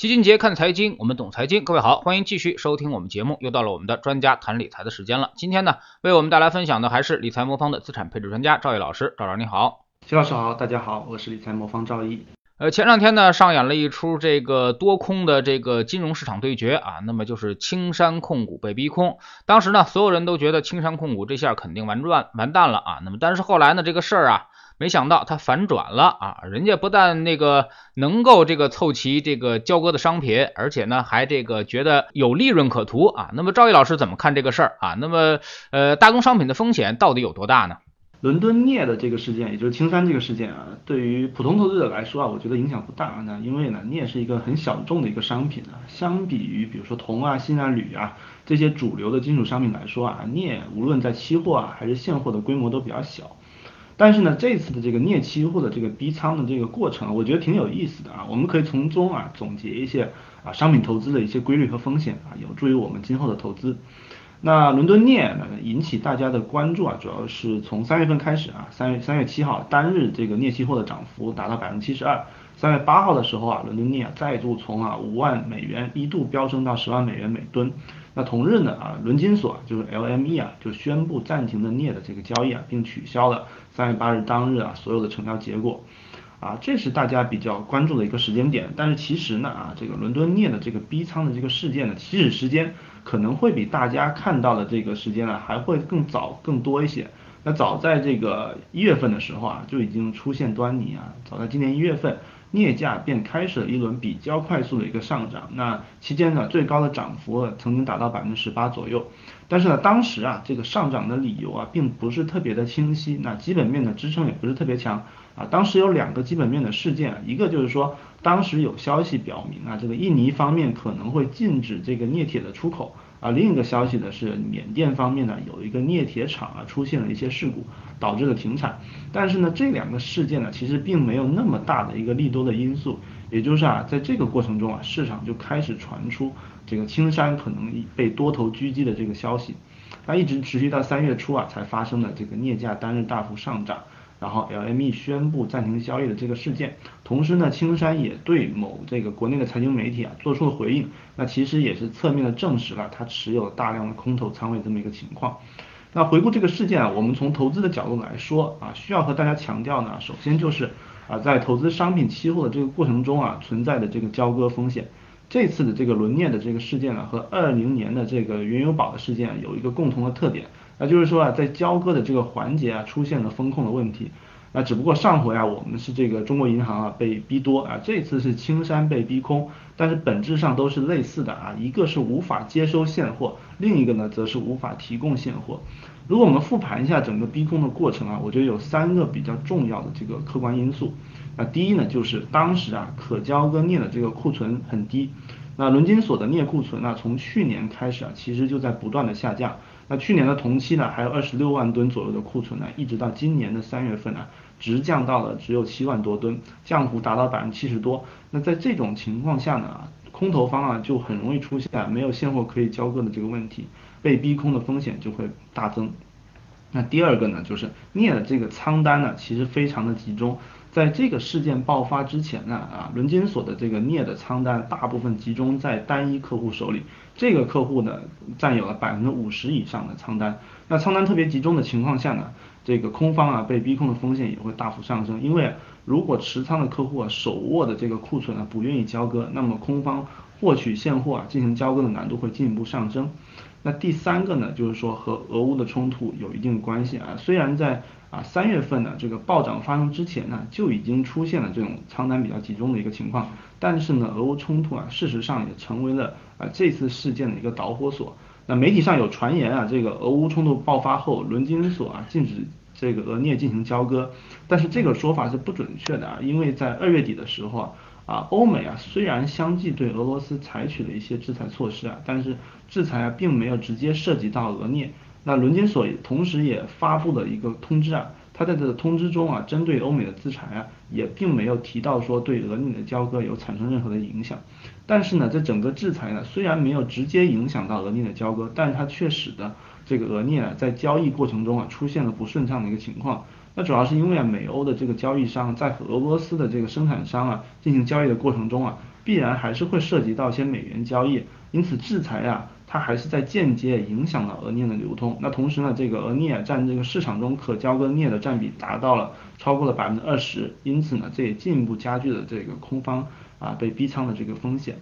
齐俊杰看财经，我们懂财经。各位好，欢迎继续收听我们节目。又到了我们的专家谈理财的时间了。今天呢，为我们带来分享的还是理财魔方的资产配置专家赵毅老师。赵老师你好，齐老师好，大家好，我是理财魔方赵毅。呃，前两天呢，上演了一出这个多空的这个金融市场对决啊，那么就是青山控股被逼空。当时呢，所有人都觉得青山控股这下肯定完赚完蛋了啊。那么但是后来呢，这个事儿啊。没想到它反转了啊！人家不但那个能够这个凑齐这个交割的商品，而且呢还这个觉得有利润可图啊。那么赵毅老师怎么看这个事儿啊？那么呃，大宗商品的风险到底有多大呢？伦敦镍的这个事件，也就是青山这个事件啊，对于普通投资者来说啊，我觉得影响不大。那因为呢，镍是一个很小众的一个商品啊，相比于比如说铜啊、锌啊、铝啊这些主流的金属商品来说啊，镍无论在期货啊还是现货的规模都比较小。但是呢，这次的这个镍期货的这个逼仓的这个过程，我觉得挺有意思的啊。我们可以从中啊总结一些啊商品投资的一些规律和风险啊，有助于我们今后的投资。那伦敦镍呢引起大家的关注啊，主要是从三月份开始啊，三月三月七号单日这个镍期货的涨幅达到百分之七十二。三月八号的时候啊，伦敦镍啊再度从啊五万美元一度飙升到十万美元每吨。那同日呢啊，伦金所就是 LME 啊就宣布暂停了镍的这个交易啊，并取消了三月八日当日啊所有的成交结果。啊，这是大家比较关注的一个时间点。但是其实呢啊，这个伦敦镍的这个逼仓的这个事件呢，起始时间可能会比大家看到的这个时间呢还会更早更多一些。那早在这个一月份的时候啊，就已经出现端倪啊，早在今年一月份。镍价便开始了一轮比较快速的一个上涨，那期间呢，最高的涨幅曾经达到百分之十八左右。但是呢，当时啊，这个上涨的理由啊，并不是特别的清晰，那基本面的支撑也不是特别强啊。当时有两个基本面的事件，一个就是说，当时有消息表明啊，这个印尼方面可能会禁止这个镍铁的出口。啊，另一个消息呢是缅甸方面呢有一个镍铁厂啊出现了一些事故，导致了停产。但是呢，这两个事件呢其实并没有那么大的一个利多的因素，也就是啊，在这个过程中啊，市场就开始传出这个青山可能被多头狙击的这个消息，那一直持续到三月初啊才发生了这个镍价单日大幅上涨。然后 LME 宣布暂停交易的这个事件，同时呢，青山也对某这个国内的财经媒体啊做出了回应，那其实也是侧面的证实了他持有大量的空头仓位这么一个情况。那回顾这个事件啊，我们从投资的角度来说啊，需要和大家强调呢，首先就是啊，在投资商品期货的这个过程中啊，存在的这个交割风险。这次的这个轮镍的这个事件呢，和二零年的这个原油宝的事件有一个共同的特点。那就是说啊，在交割的这个环节啊，出现了风控的问题。那只不过上回啊，我们是这个中国银行啊被逼多啊，这次是青山被逼空，但是本质上都是类似的啊，一个是无法接收现货，另一个呢则是无法提供现货。如果我们复盘一下整个逼空的过程啊，我觉得有三个比较重要的这个客观因素。那第一呢，就是当时啊可交割镍的这个库存很低。那伦金所的镍库存呢，从去年开始啊，其实就在不断的下降。那去年的同期呢，还有二十六万吨左右的库存呢，一直到今年的三月份呢，直降到了只有七万多吨，降幅达到百分之七十多。那在这种情况下呢，空头方啊就很容易出现没有现货可以交割的这个问题，被逼空的风险就会大增。那第二个呢，就是镍的这个仓单呢，其实非常的集中。在这个事件爆发之前呢，啊，伦金所的这个镍的仓单大部分集中在单一客户手里，这个客户呢占有了百分之五十以上的仓单。那仓单特别集中的情况下呢，这个空方啊被逼空的风险也会大幅上升。因为如果持仓的客户啊手握的这个库存啊不愿意交割，那么空方获取现货啊进行交割的难度会进一步上升。那第三个呢，就是说和俄乌的冲突有一定关系啊。虽然在啊三月份呢这个暴涨发生之前呢就已经出现了这种仓单比较集中的一个情况，但是呢俄乌冲突啊事实上也成为了啊这次事件的一个导火索。那媒体上有传言啊，这个俄乌冲突爆发后，伦金所啊禁止这个俄镍进行交割，但是这个说法是不准确的啊，因为在二月底的时候啊。啊，欧美啊，虽然相继对俄罗斯采取了一些制裁措施啊，但是制裁啊并没有直接涉及到俄镍。那伦金所同时也发布了一个通知啊，他在这个通知中啊，针对欧美的制裁啊，也并没有提到说对俄镍的交割有产生任何的影响。但是呢，这整个制裁呢，虽然没有直接影响到俄镍的交割，但是它却使得这个俄镍啊在交易过程中啊出现了不顺畅的一个情况。那主要是因为啊，美欧的这个交易商在和俄罗斯的这个生产商啊进行交易的过程中啊，必然还是会涉及到一些美元交易，因此制裁啊，它还是在间接影响了俄镍的流通。那同时呢，这个俄镍占这个市场中可交割镍的占比达到了超过了百分之二十，因此呢，这也进一步加剧了这个空方啊被逼仓的这个风险。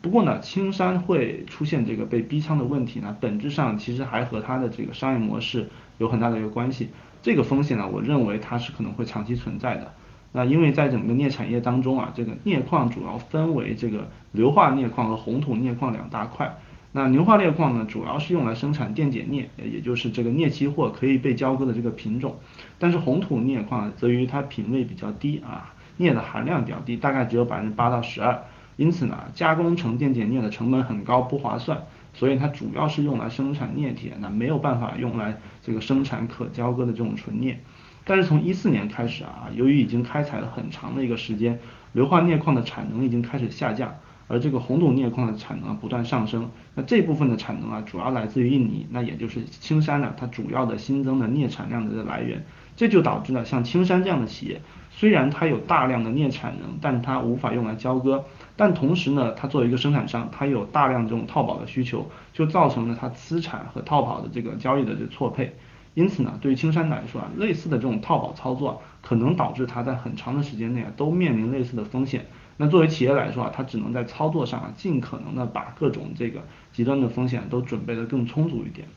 不过呢，青山会出现这个被逼仓的问题呢，本质上其实还和它的这个商业模式有很大的一个关系。这个风险呢，我认为它是可能会长期存在的。那因为在整个镍产业当中啊，这个镍矿主要分为这个硫化镍矿和红土镍矿两大块。那硫化镍矿呢，主要是用来生产电解镍，也就是这个镍期货可以被交割的这个品种。但是红土镍矿则于它品位比较低啊，镍的含量比较低，大概只有百分之八到十二。因此呢，加工成电解镍的成本很高，不划算，所以它主要是用来生产镍铁，那没有办法用来这个生产可交割的这种纯镍。但是从一四年开始啊，由于已经开采了很长的一个时间，硫化镍矿的产能已经开始下降，而这个红土镍矿的产能不断上升。那这部分的产能啊，主要来自于印尼，那也就是青山呢，它主要的新增的镍产量的来源。这就导致了像青山这样的企业，虽然它有大量的镍产能，但它无法用来交割。但同时呢，它作为一个生产商，它有大量这种套保的需求，就造成了它资产和套保的这个交易的这错配。因此呢，对于青山来说啊，类似的这种套保操作，可能导致它在很长的时间内啊都面临类似的风险。那作为企业来说啊，它只能在操作上啊尽可能的把各种这个极端的风险都准备的更充足一点。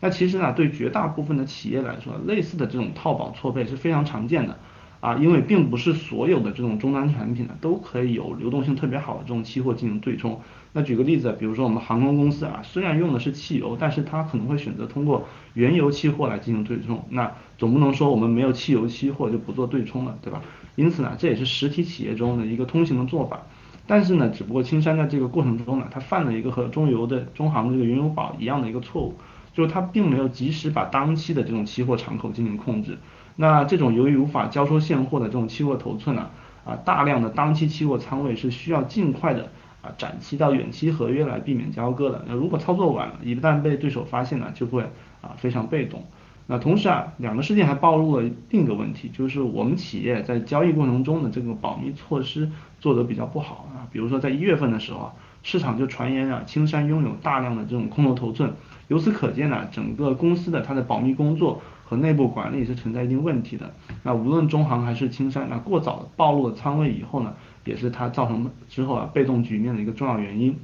那其实呢，对绝大部分的企业来说，类似的这种套保错配是非常常见的。啊，因为并不是所有的这种终端产品呢，都可以有流动性特别好的这种期货进行对冲。那举个例子，比如说我们航空公司啊，虽然用的是汽油，但是它可能会选择通过原油期货来进行对冲。那总不能说我们没有汽油期货就不做对冲了，对吧？因此呢，这也是实体企业中的一个通行的做法。但是呢，只不过青山在这个过程中呢，它犯了一个和中油的中航的这个原油宝一样的一个错误，就是它并没有及时把当期的这种期货敞口进行控制。那这种由于无法交收现货的这种期货头寸呢，啊，大量的当期期货仓位是需要尽快的啊展期到远期合约来避免交割的。那如果操作晚了，一旦被对手发现呢，就会啊非常被动。那同时啊，两个事件还暴露了另一个问题，就是我们企业在交易过程中的这个保密措施做得比较不好啊。比如说在一月份的时候啊，市场就传言啊，青山拥有大量的这种空头头寸，由此可见呢，整个公司的它的保密工作。和内部管理是存在一定问题的。那无论中行还是青山，那过早暴露了仓位以后呢，也是它造成之后啊被动局面的一个重要原因。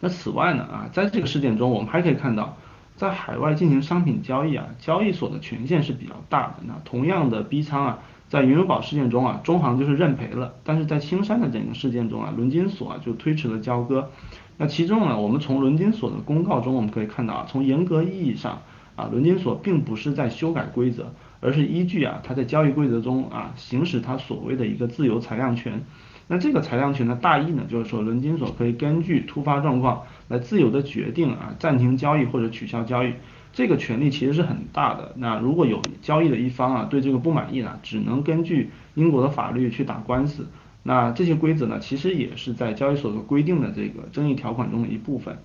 那此外呢啊，在这个事件中，我们还可以看到，在海外进行商品交易啊，交易所的权限是比较大的。那同样的 B 仓啊，在云友宝事件中啊，中行就是认赔了，但是在青山的整个事件中啊，伦金所啊就推迟了交割。那其中呢，我们从伦金所的公告中我们可以看到啊，从严格意义上。啊，伦金所并不是在修改规则，而是依据啊，它在交易规则中啊，行使它所谓的一个自由裁量权。那这个裁量权的大意呢，就是说伦金所可以根据突发状况来自由的决定啊，暂停交易或者取消交易。这个权利其实是很大的。那如果有交易的一方啊，对这个不满意呢，只能根据英国的法律去打官司。那这些规则呢，其实也是在交易所的规定的这个争议条款中的一部分。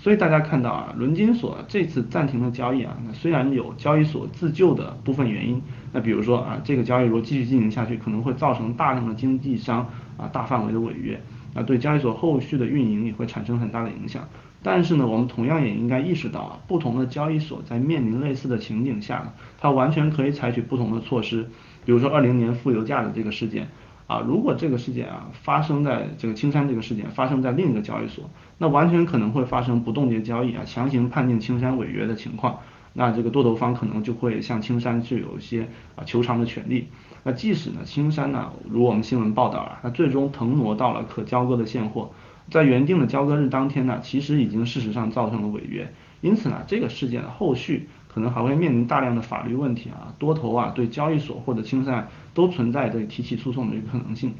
所以大家看到啊，伦金所这次暂停了交易啊，那虽然有交易所自救的部分原因，那比如说啊，这个交易如果继续进行下去，可能会造成大量的经纪商啊大范围的违约，那对交易所后续的运营也会产生很大的影响。但是呢，我们同样也应该意识到啊，不同的交易所在面临类似的情景下，它完全可以采取不同的措施。比如说二零年负油价的这个事件。啊，如果这个事件啊发生在这个青山这个事件发生在另一个交易所，那完全可能会发生不冻结交易啊，强行判定青山违约的情况，那这个多头方可能就会向青山去有一些啊求偿的权利。那即使呢青山呢，如我们新闻报道啊，它最终腾挪到了可交割的现货，在原定的交割日当天呢，其实已经事实上造成了违约。因此呢，这个事件的后续。可能还会面临大量的法律问题啊，多头啊对交易所或者清算都存在这个提起诉讼的一个可能性。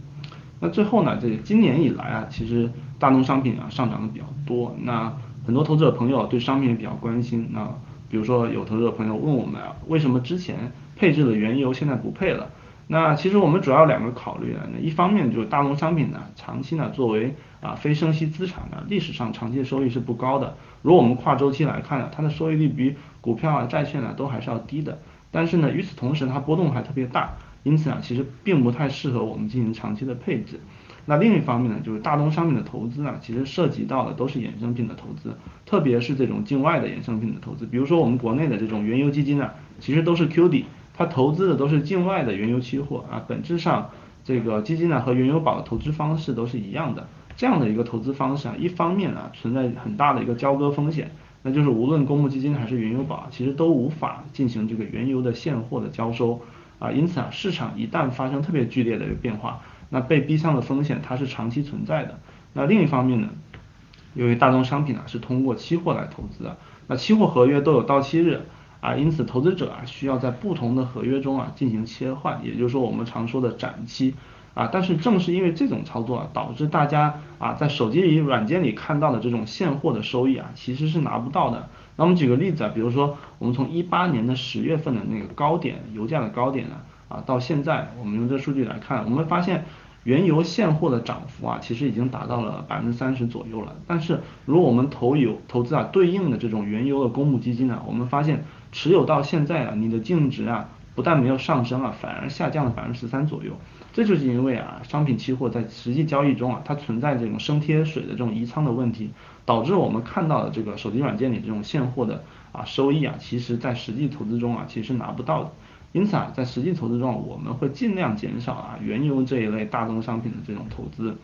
那最后呢，这个今年以来啊，其实大宗商品啊上涨的比较多，那很多投资者朋友对商品也比较关心。那比如说有投资者朋友问我们啊，为什么之前配置的原油现在不配了？那其实我们主要两个考虑啊，那一方面就是大宗商品呢，长期呢作为啊非生息资产呢，历史上长期的收益是不高的。如果我们跨周期来看呢，它的收益率比股票啊、债券啊都还是要低的。但是呢，与此同时它波动还特别大，因此啊，其实并不太适合我们进行长期的配置。那另一方面呢，就是大宗商品的投资啊，其实涉及到的都是衍生品的投资，特别是这种境外的衍生品的投资，比如说我们国内的这种原油基金啊，其实都是 QD，它投资的都是境外的原油期货啊，本质上这个基金呢和原油宝的投资方式都是一样的，这样的一个投资方式啊，一方面啊存在很大的一个交割风险，那就是无论公募基金还是原油宝，其实都无法进行这个原油的现货的交收啊，因此啊市场一旦发生特别剧烈的一个变化。那被逼仓的风险它是长期存在的。那另一方面呢，由于大宗商品啊是通过期货来投资的，那期货合约都有到期日啊，因此投资者啊需要在不同的合约中啊进行切换，也就是说我们常说的展期啊。但是正是因为这种操作啊，导致大家啊在手机里软件里看到的这种现货的收益啊，其实是拿不到的。那我们举个例子啊，比如说我们从一八年的十月份的那个高点，油价的高点呢。啊，到现在我们用这数据来看，我们发现原油现货的涨幅啊，其实已经达到了百分之三十左右了。但是如果我们投有投资啊对应的这种原油的公募基金呢，我们发现持有到现在啊，你的净值啊不但没有上升啊，反而下降了百分之十三左右。这就是因为啊，商品期货在实际交易中啊，它存在这种升贴水的这种移仓的问题，导致我们看到的这个手机软件里这种现货的啊收益啊，其实在实际投资中啊，其实拿不到的。因此啊，在实际投资中，我们会尽量减少啊原油这一类大宗商品的这种投资。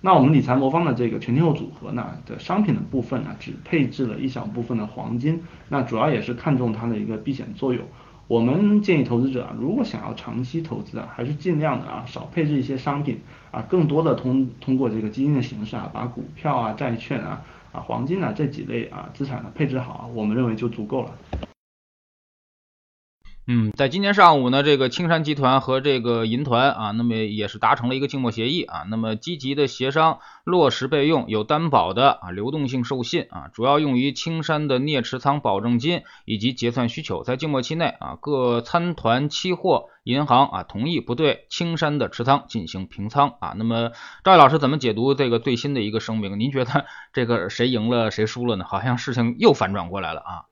那我们理财魔方的这个全天候组合呢的商品的部分呢，只配置了一小部分的黄金，那主要也是看重它的一个避险作用。我们建议投资者啊，如果想要长期投资啊，还是尽量的啊少配置一些商品啊，更多的通通过这个基金的形式啊，把股票啊、债券啊、啊黄金啊这几类啊资产呢配置好，我们认为就足够了。嗯，在今天上午呢，这个青山集团和这个银团啊，那么也是达成了一个静默协议啊，那么积极的协商落实备用有担保的啊流动性授信啊，主要用于青山的镍持仓保证金以及结算需求。在静默期内啊，各参团期货银行啊同意不对青山的持仓进行平仓啊。那么赵毅老师怎么解读这个最新的一个声明？您觉得这个谁赢了谁输了呢？好像事情又反转过来了啊。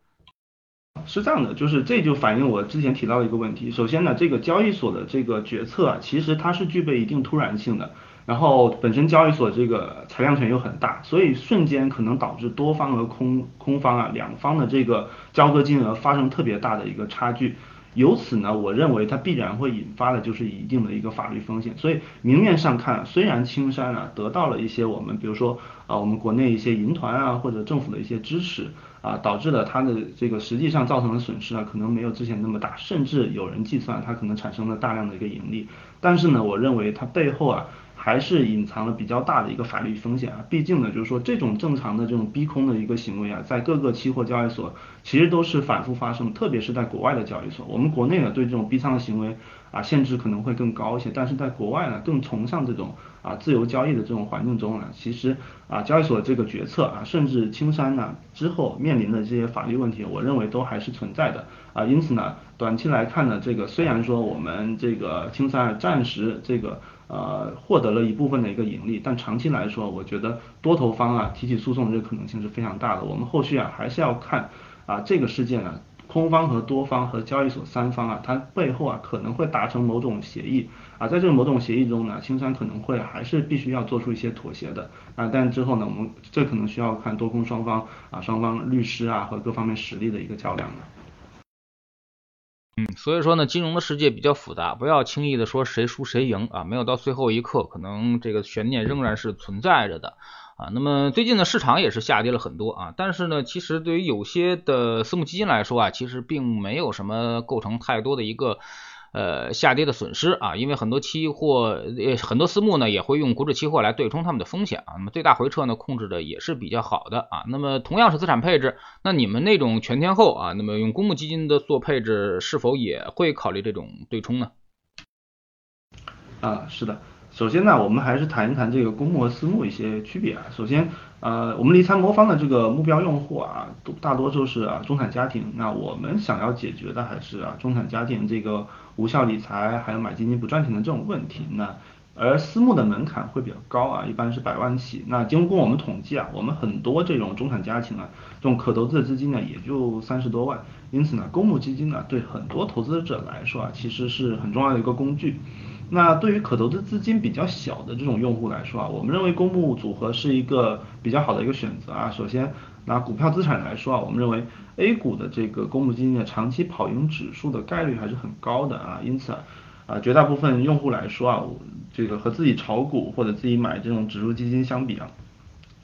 是这样的，就是这就反映我之前提到的一个问题。首先呢，这个交易所的这个决策啊，其实它是具备一定突然性的，然后本身交易所这个裁量权又很大，所以瞬间可能导致多方和空空方啊两方的这个交割金额发生特别大的一个差距。由此呢，我认为它必然会引发的就是一定的一个法律风险。所以明面上看，虽然青山啊得到了一些我们比如说啊我们国内一些银团啊或者政府的一些支持啊，导致了它的这个实际上造成的损失啊可能没有之前那么大，甚至有人计算它可能产生了大量的一个盈利。但是呢，我认为它背后啊。还是隐藏了比较大的一个法律风险啊，毕竟呢，就是说这种正常的这种逼空的一个行为啊，在各个期货交易所其实都是反复发生，特别是在国外的交易所，我们国内呢对这种逼仓的行为啊限制可能会更高一些，但是在国外呢更崇尚这种啊自由交易的这种环境中呢，其实啊交易所这个决策啊，甚至青山呢之后面临的这些法律问题，我认为都还是存在的。啊，因此呢，短期来看呢，这个虽然说我们这个青山暂时这个。呃，获得了一部分的一个盈利，但长期来说，我觉得多头方啊提起诉讼的这个可能性是非常大的。我们后续啊还是要看啊这个事件啊，空方和多方和交易所三方啊，它背后啊可能会达成某种协议啊，在这个某种协议中呢，青山可能会还是必须要做出一些妥协的啊，但之后呢，我们这可能需要看多空双方啊双方律师啊和各方面实力的一个较量了。嗯，所以说呢，金融的世界比较复杂，不要轻易的说谁输谁赢啊，没有到最后一刻，可能这个悬念仍然是存在着的啊。那么最近呢，市场也是下跌了很多啊，但是呢，其实对于有些的私募基金来说啊，其实并没有什么构成太多的一个。呃，下跌的损失啊，因为很多期货，呃，很多私募呢也会用股指期货来对冲他们的风险啊。那么最大回撤呢控制的也是比较好的啊。那么同样是资产配置，那你们那种全天候啊，那么用公募基金的做配置，是否也会考虑这种对冲呢？啊，是的。首先呢，我们还是谈一谈这个公募和私募一些区别啊。首先，呃，我们理财魔方的这个目标用户啊，都大多数是啊中产家庭。那我们想要解决的还是啊中产家庭这个无效理财，还有买基金不赚钱的这种问题。那而私募的门槛会比较高啊，一般是百万起。那经过我们统计啊，我们很多这种中产家庭啊，这种可投资的资金呢也就三十多万。因此呢，公募基金呢对很多投资者来说啊，其实是很重要的一个工具。那对于可投资资金比较小的这种用户来说啊，我们认为公募组合是一个比较好的一个选择啊。首先拿股票资产来说啊，我们认为 A 股的这个公募基金的长期跑赢指数的概率还是很高的啊，因此啊，绝大部分用户来说啊，这个和自己炒股或者自己买这种指数基金相比啊，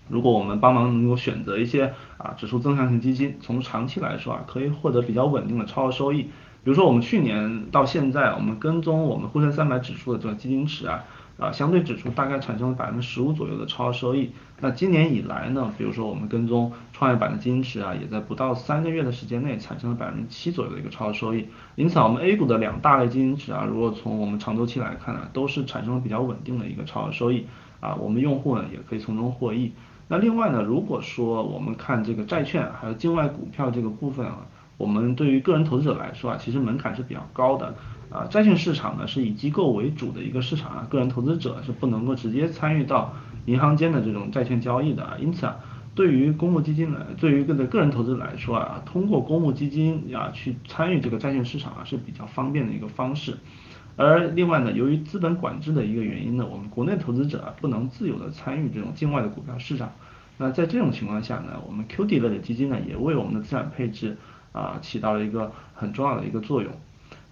如果我们帮忙能够选择一些啊指数增强型基金，从长期来说啊，可以获得比较稳定的超额收益。比如说我们去年到现在，我们跟踪我们沪深三百指数的这个基金池啊，啊相对指数大概产生了百分之十五左右的超额收益。那今年以来呢，比如说我们跟踪创业板的基金池啊，也在不到三个月的时间内产生了百分之七左右的一个超额收益。因此，我们 A 股的两大类基金池啊，如果从我们长周期来看呢，都是产生了比较稳定的一个超额收益啊，我们用户呢也可以从中获益。那另外呢，如果说我们看这个债券还有境外股票这个部分啊。我们对于个人投资者来说啊，其实门槛是比较高的啊。债券市场呢是以机构为主的一个市场啊，个人投资者是不能够直接参与到银行间的这种债券交易的啊。因此啊，对于公募基金呢，对于个个人投资者来说啊，通过公募基金啊去参与这个债券市场啊是比较方便的一个方式。而另外呢，由于资本管制的一个原因呢，我们国内投资者啊不能自由的参与这种境外的股票市场。那在这种情况下呢，我们 QD 类的基金呢也为我们的资产配置。啊，起到了一个很重要的一个作用，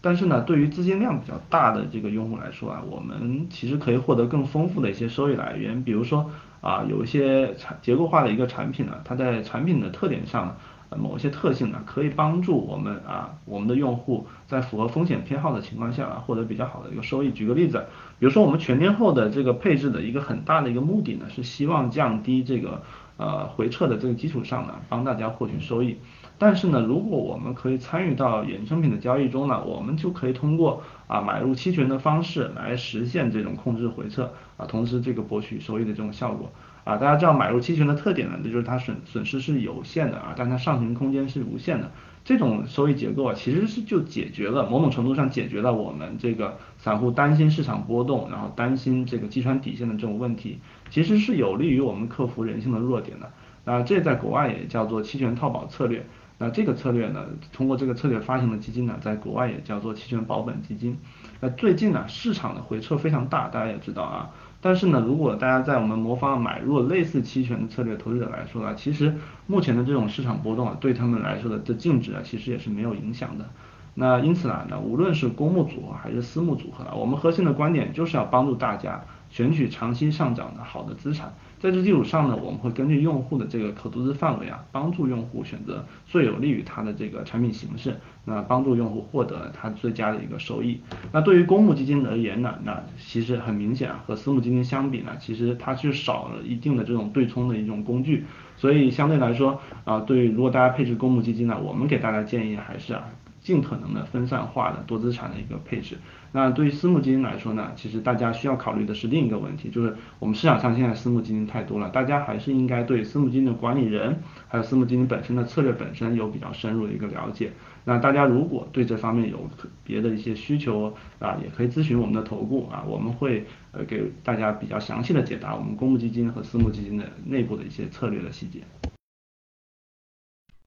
但是呢，对于资金量比较大的这个用户来说啊，我们其实可以获得更丰富的一些收益来源，比如说啊，有一些产结构化的一个产品呢，它在产品的特点上，某些特性呢，可以帮助我们啊，我们的用户在符合风险偏好的情况下啊，获得比较好的一个收益。举个例子，比如说我们全天候的这个配置的一个很大的一个目的呢，是希望降低这个呃回撤的这个基础上呢，帮大家获取收益。但是呢，如果我们可以参与到衍生品的交易中呢，我们就可以通过啊买入期权的方式来实现这种控制回撤啊，同时这个博取收益的这种效果啊。大家知道买入期权的特点呢，那就是它损损失是有限的啊，但它上行空间是无限的。这种收益结构啊，其实是就解决了某种程度上解决了我们这个散户担心市场波动，然后担心这个击穿底线的这种问题，其实是有利于我们克服人性的弱点的。那这在国外也叫做期权套保策略。那这个策略呢，通过这个策略发行的基金呢，在国外也叫做期权保本基金。那最近呢，市场的回撤非常大，大家也知道啊。但是呢，如果大家在我们魔方买入类似期权的策略，投资者来说啊，其实目前的这种市场波动啊，对他们来说的这净值啊，其实也是没有影响的。那因此呢，那无论是公募组合还是私募组合，我们核心的观点就是要帮助大家选取长期上涨的好的资产。在这基础上呢，我们会根据用户的这个可投资范围啊，帮助用户选择最有利于他的这个产品形式，那帮助用户获得他最佳的一个收益。那对于公募基金而言呢，那其实很明显啊，和私募基金相比呢，其实它是少了一定的这种对冲的一种工具，所以相对来说啊，对于如果大家配置公募基金呢，我们给大家建议还是啊。尽可能的分散化的多资产的一个配置。那对于私募基金来说呢，其实大家需要考虑的是另一个问题，就是我们市场上现在私募基金太多了，大家还是应该对私募基金的管理人，还有私募基金本身的策略本身有比较深入的一个了解。那大家如果对这方面有别的一些需求啊，也可以咨询我们的投顾啊，我们会呃给大家比较详细的解答我们公募基金和私募基金的内部的一些策略的细节。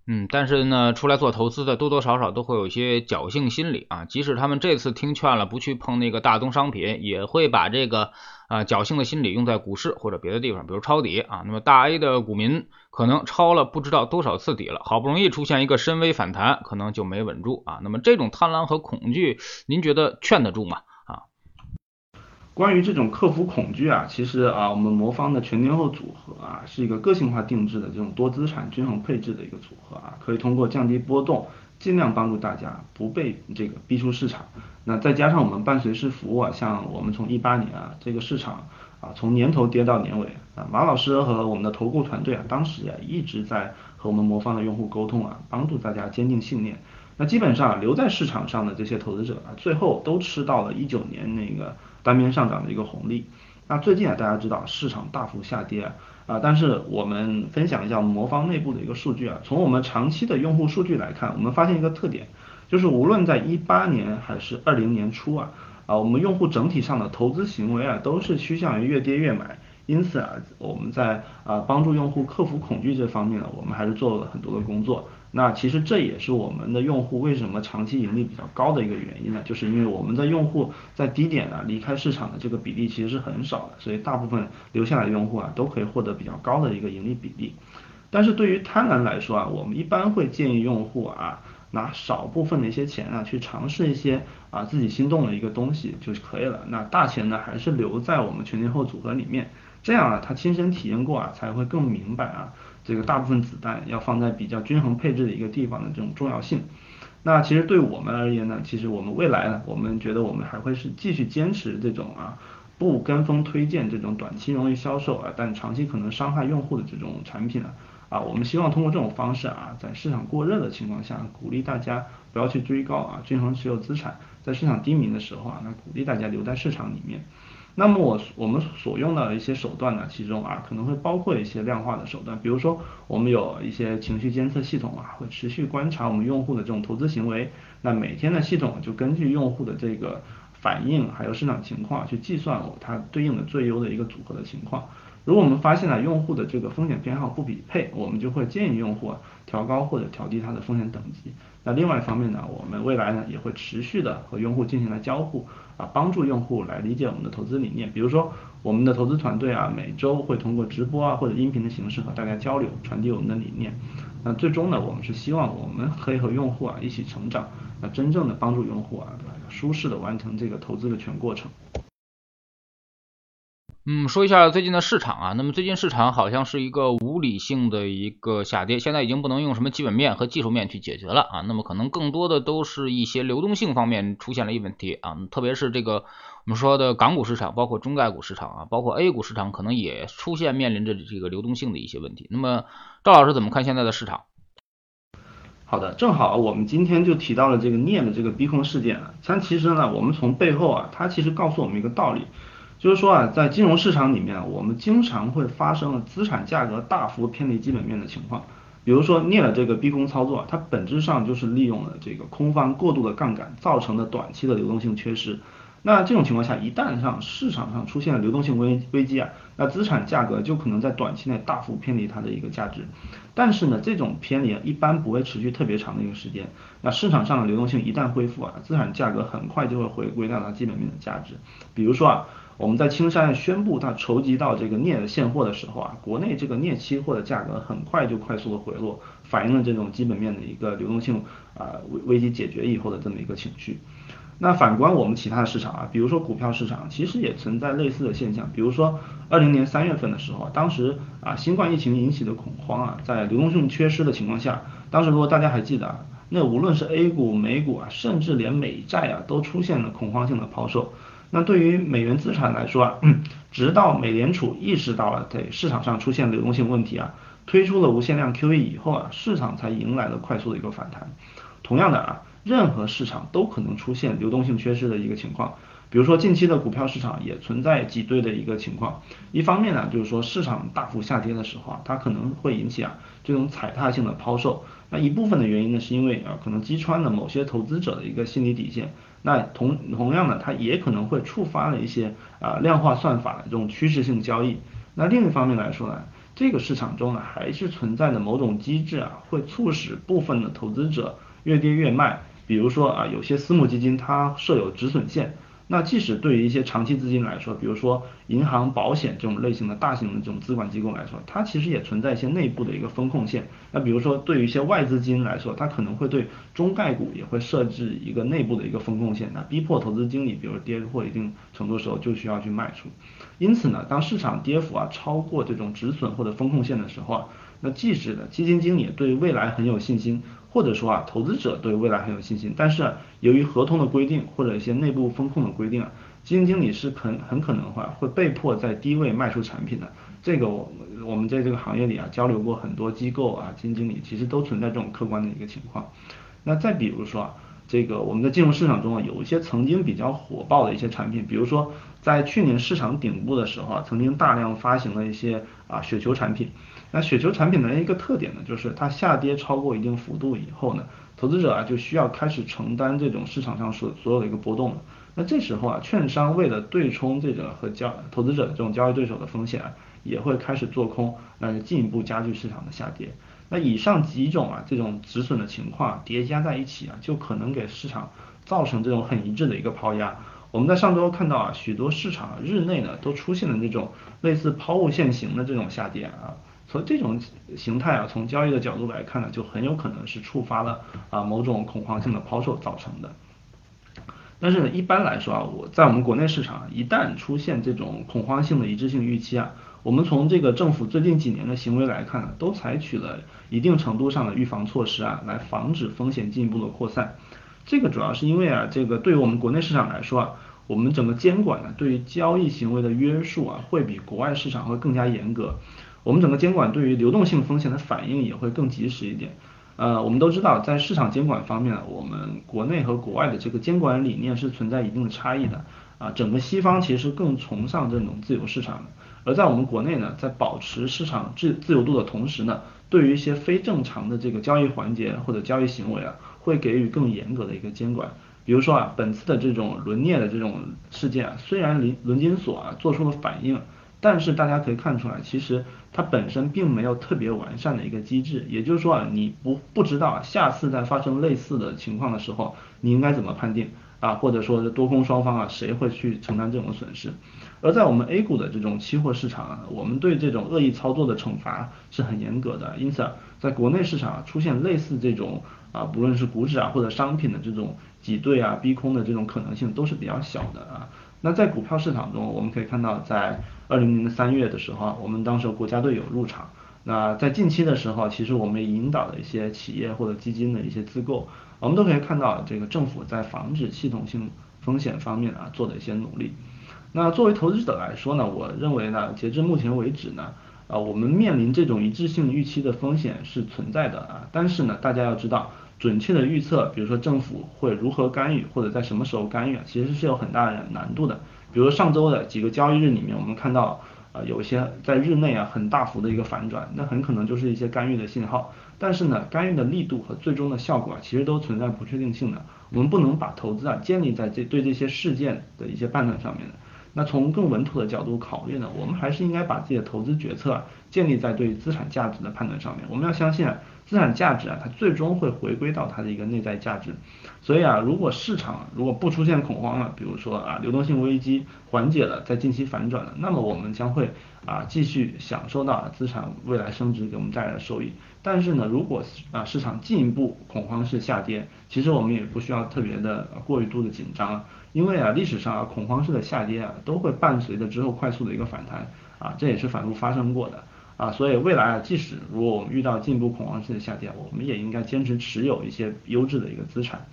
嗯，但是呢，出来做投资的多多少少都会有一些侥幸心理啊。即使他们这次听劝了，不去碰那个大宗商品，也会把这个啊侥幸的心理用在股市或者别的地方，比如抄底啊。那么大 A 的股民可能抄了不知道多少次底了，好不容易出现一个深 V 反弹，可能就没稳住啊。那么这种贪婪和恐惧，您觉得劝得住吗？关于这种克服恐惧啊，其实啊，我们魔方的全天候组合啊，是一个个性化定制的这种多资产均衡配置的一个组合啊，可以通过降低波动，尽量帮助大家不被这个逼出市场。那再加上我们伴随式服务啊，像我们从一八年啊，这个市场啊，从年头跌到年尾啊，马老师和我们的投顾团队啊，当时也一直在和我们魔方的用户沟通啊，帮助大家坚定信念。那基本上留在市场上的这些投资者啊，最后都吃到了一九年那个。单边上涨的一个红利，那最近啊，大家知道市场大幅下跌啊，但是我们分享一下魔方内部的一个数据啊，从我们长期的用户数据来看，我们发现一个特点，就是无论在一八年还是二零年初啊，啊，我们用户整体上的投资行为啊，都是趋向于越跌越买，因此啊，我们在啊帮助用户克服恐惧这方面呢，我们还是做了很多的工作。那其实这也是我们的用户为什么长期盈利比较高的一个原因呢？就是因为我们的用户在低点呢离开市场的这个比例其实是很少的，所以大部分留下来的用户啊都可以获得比较高的一个盈利比例。但是对于贪婪来说啊，我们一般会建议用户啊拿少部分的一些钱啊去尝试一些啊自己心动的一个东西就可以了。那大钱呢还是留在我们全天候组合里面，这样啊他亲身体验过啊才会更明白啊这个大部分子弹要放在比较均衡配置的一个地方的这种重要性。那其实对我们而言呢，其实我们未来呢，我们觉得我们还会是继续坚持这种啊不跟风推荐这种短期容易销售啊但长期可能伤害用户的这种产品啊。啊，我们希望通过这种方式啊，在市场过热的情况下，鼓励大家不要去追高啊，均衡持有资产。在市场低迷的时候啊，那鼓励大家留在市场里面。那么我我们所用的一些手段呢，其中啊可能会包括一些量化的手段，比如说我们有一些情绪监测系统啊，会持续观察我们用户的这种投资行为。那每天的系统就根据用户的这个反应，还有市场情况去计算它对应的最优的一个组合的情况。如果我们发现了用户的这个风险偏好不匹配，我们就会建议用户调高或者调低它的风险等级。那另外一方面呢，我们未来呢也会持续的和用户进行了交互啊，帮助用户来理解我们的投资理念。比如说我们的投资团队啊，每周会通过直播啊或者音频的形式和大家交流，传递我们的理念。那最终呢，我们是希望我们可以和用户啊一起成长，那真正的帮助用户啊舒适的完成这个投资的全过程。嗯，说一下最近的市场啊，那么最近市场好像是一个无理性的一个下跌，现在已经不能用什么基本面和技术面去解决了啊，那么可能更多的都是一些流动性方面出现了一问题啊，特别是这个我们说的港股市场，包括中概股市场啊，包括 A 股市场，可能也出现面临着这个流动性的一些问题。那么赵老师怎么看现在的市场？好的，正好我们今天就提到了这个镍的这个逼空事件啊，但其实呢，我们从背后啊，它其实告诉我们一个道理。就是说啊，在金融市场里面，我们经常会发生了资产价格大幅偏离基本面的情况。比如说镍的这个逼空操作，它本质上就是利用了这个空方过度的杠杆造成的短期的流动性缺失。那这种情况下，一旦上市场上出现了流动性危危机啊，那资产价格就可能在短期内大幅偏离它的一个价值。但是呢，这种偏离一般不会持续特别长的一个时间。那市场上的流动性一旦恢复啊，资产价格很快就会回归到它基本面的价值。比如说啊。我们在青山宣布它筹集到这个镍的现货的时候啊，国内这个镍期货的价格很快就快速的回落，反映了这种基本面的一个流动性啊危危机解决以后的这么一个情绪。那反观我们其他的市场啊，比如说股票市场，其实也存在类似的现象。比如说二零年三月份的时候，当时啊新冠疫情引起的恐慌啊，在流动性缺失的情况下，当时如果大家还记得啊，那无论是 A 股、美股啊，甚至连美债啊，都出现了恐慌性的抛售。那对于美元资产来说啊，直到美联储意识到了对市场上出现流动性问题啊，推出了无限量 QE 以后啊，市场才迎来了快速的一个反弹。同样的啊，任何市场都可能出现流动性缺失的一个情况。比如说近期的股票市场也存在挤兑的一个情况。一方面呢，就是说市场大幅下跌的时候啊，它可能会引起啊这种踩踏性的抛售。那一部分的原因呢，是因为啊可能击穿了某些投资者的一个心理底线。那同同样的，它也可能会触发了一些啊量化算法的这种趋势性交易。那另一方面来说呢，这个市场中呢还是存在的某种机制啊，会促使部分的投资者越跌越卖。比如说啊，有些私募基金它设有止损线。那即使对于一些长期资金来说，比如说银行、保险这种类型的大型的这种资管机构来说，它其实也存在一些内部的一个风控线。那比如说对于一些外资金来说，它可能会对中概股也会设置一个内部的一个风控线，那逼迫投资经理，比如跌破一定程度的时候就需要去卖出。因此呢，当市场跌幅啊超过这种止损或者风控线的时候啊，那即使的基金经理对未来很有信心。或者说啊，投资者对未来很有信心，但是由于合同的规定或者一些内部风控的规定啊，基金经理是很很可能话会被迫在低位卖出产品的。这个我我们在这个行业里啊交流过很多机构啊，基金经理其实都存在这种客观的一个情况。那再比如说啊，这个我们在金融市场中啊，有一些曾经比较火爆的一些产品，比如说在去年市场顶部的时候啊，曾经大量发行了一些啊雪球产品。那雪球产品的一个特点呢，就是它下跌超过一定幅度以后呢，投资者啊就需要开始承担这种市场上所所有的一个波动了。那这时候啊，券商为了对冲这个和交投资者这种交易对手的风险啊，也会开始做空，那就进一步加剧市场的下跌。那以上几种啊，这种止损的情况叠加在一起啊，就可能给市场造成这种很一致的一个抛压。我们在上周看到啊，许多市场日内呢都出现了这种类似抛物线型的这种下跌啊，所以这种形态啊，从交易的角度来看呢，就很有可能是触发了啊某种恐慌性的抛售造成的。但是呢，一般来说啊，我在我们国内市场一旦出现这种恐慌性的一致性预期啊。我们从这个政府最近几年的行为来看呢，都采取了一定程度上的预防措施啊，来防止风险进一步的扩散。这个主要是因为啊，这个对于我们国内市场来说啊，我们整个监管呢，对于交易行为的约束啊，会比国外市场会更加严格。我们整个监管对于流动性风险的反应也会更及时一点。呃，我们都知道，在市场监管方面，我们国内和国外的这个监管理念是存在一定的差异的。啊，整个西方其实更崇尚这种自由市场。而在我们国内呢，在保持市场自自由度的同时呢，对于一些非正常的这个交易环节或者交易行为啊，会给予更严格的一个监管。比如说啊，本次的这种轮镍的这种事件啊，虽然伦伦金所啊做出了反应，但是大家可以看出来，其实它本身并没有特别完善的一个机制。也就是说啊，你不不知道下次在发生类似的情况的时候，你应该怎么判定啊，或者说是多空双方啊，谁会去承担这种损失？而在我们 A 股的这种期货市场啊，我们对这种恶意操作的惩罚是很严格的，因此啊，在国内市场出现类似这种啊，不论是股指啊或者商品的这种挤兑啊、逼空的这种可能性都是比较小的啊。那在股票市场中，我们可以看到，在二零年的三月的时候，我们当时国家队有入场。那在近期的时候，其实我们引导了一些企业或者基金的一些自购，我们都可以看到这个政府在防止系统性风险方面啊做的一些努力。那作为投资者来说呢，我认为呢，截至目前为止呢，啊，我们面临这种一致性预期的风险是存在的啊，但是呢，大家要知道，准确的预测，比如说政府会如何干预或者在什么时候干预，其实是有很大的难度的。比如上周的几个交易日里面，我们看到啊，有一些在日内啊很大幅的一个反转，那很可能就是一些干预的信号。但是呢，干预的力度和最终的效果啊，其实都存在不确定性的。我们不能把投资啊建立在这对这些事件的一些判断上面的。那从更稳妥的角度考虑呢，我们还是应该把自己的投资决策建立在对资产价值的判断上面。我们要相信啊，资产价值啊，它最终会回归到它的一个内在价值。所以啊，如果市场如果不出现恐慌了，比如说啊，流动性危机缓解了，在近期反转了，那么我们将会啊继续享受到资产未来升值给我们带来的收益。但是呢，如果啊市场进一步恐慌式下跌，其实我们也不需要特别的过于度的紧张。因为啊，历史上啊，恐慌式的下跌啊，都会伴随着之后快速的一个反弹啊，这也是反复发生过的啊，所以未来啊，即使如果我们遇到进一步恐慌性的下跌，我们也应该坚持持有一些优质的一个资产。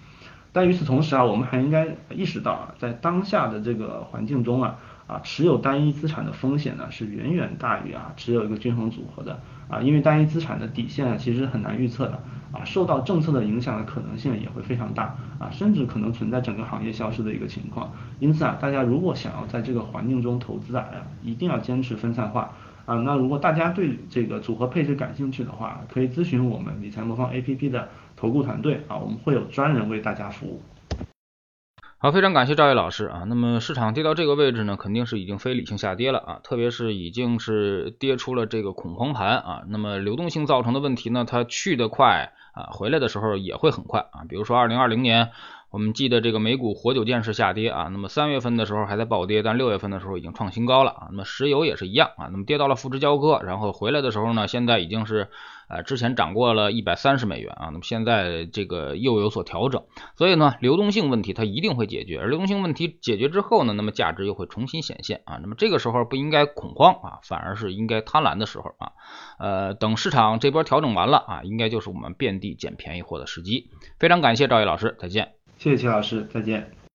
但与此同时啊，我们还应该意识到啊，在当下的这个环境中啊。啊，持有单一资产的风险呢是远远大于啊持有一个均衡组合的啊，因为单一资产的底线啊其实很难预测的啊，受到政策的影响的可能性也会非常大啊，甚至可能存在整个行业消失的一个情况。因此啊，大家如果想要在这个环境中投资啊，一定要坚持分散化啊。那如果大家对这个组合配置感兴趣的话，可以咨询我们理财魔方 APP 的投顾团队啊，我们会有专人为大家服务。好，非常感谢赵毅老师啊。那么市场跌到这个位置呢，肯定是已经非理性下跌了啊，特别是已经是跌出了这个恐慌盘啊。那么流动性造成的问题呢，它去得快啊，回来的时候也会很快啊。比如说二零二零年。我们记得这个美股活久见式下跌啊，那么三月份的时候还在暴跌，但六月份的时候已经创新高了啊。那么石油也是一样啊，那么跌到了负值交割，然后回来的时候呢，现在已经是呃之前涨过了一百三十美元啊，那么现在这个又有所调整，所以呢，流动性问题它一定会解决，而流动性问题解决之后呢，那么价值又会重新显现啊。那么这个时候不应该恐慌啊，反而是应该贪婪的时候啊。呃，等市场这波调整完了啊，应该就是我们遍地捡便宜货的时机。非常感谢赵毅老师，再见。谢谢齐老师，再见。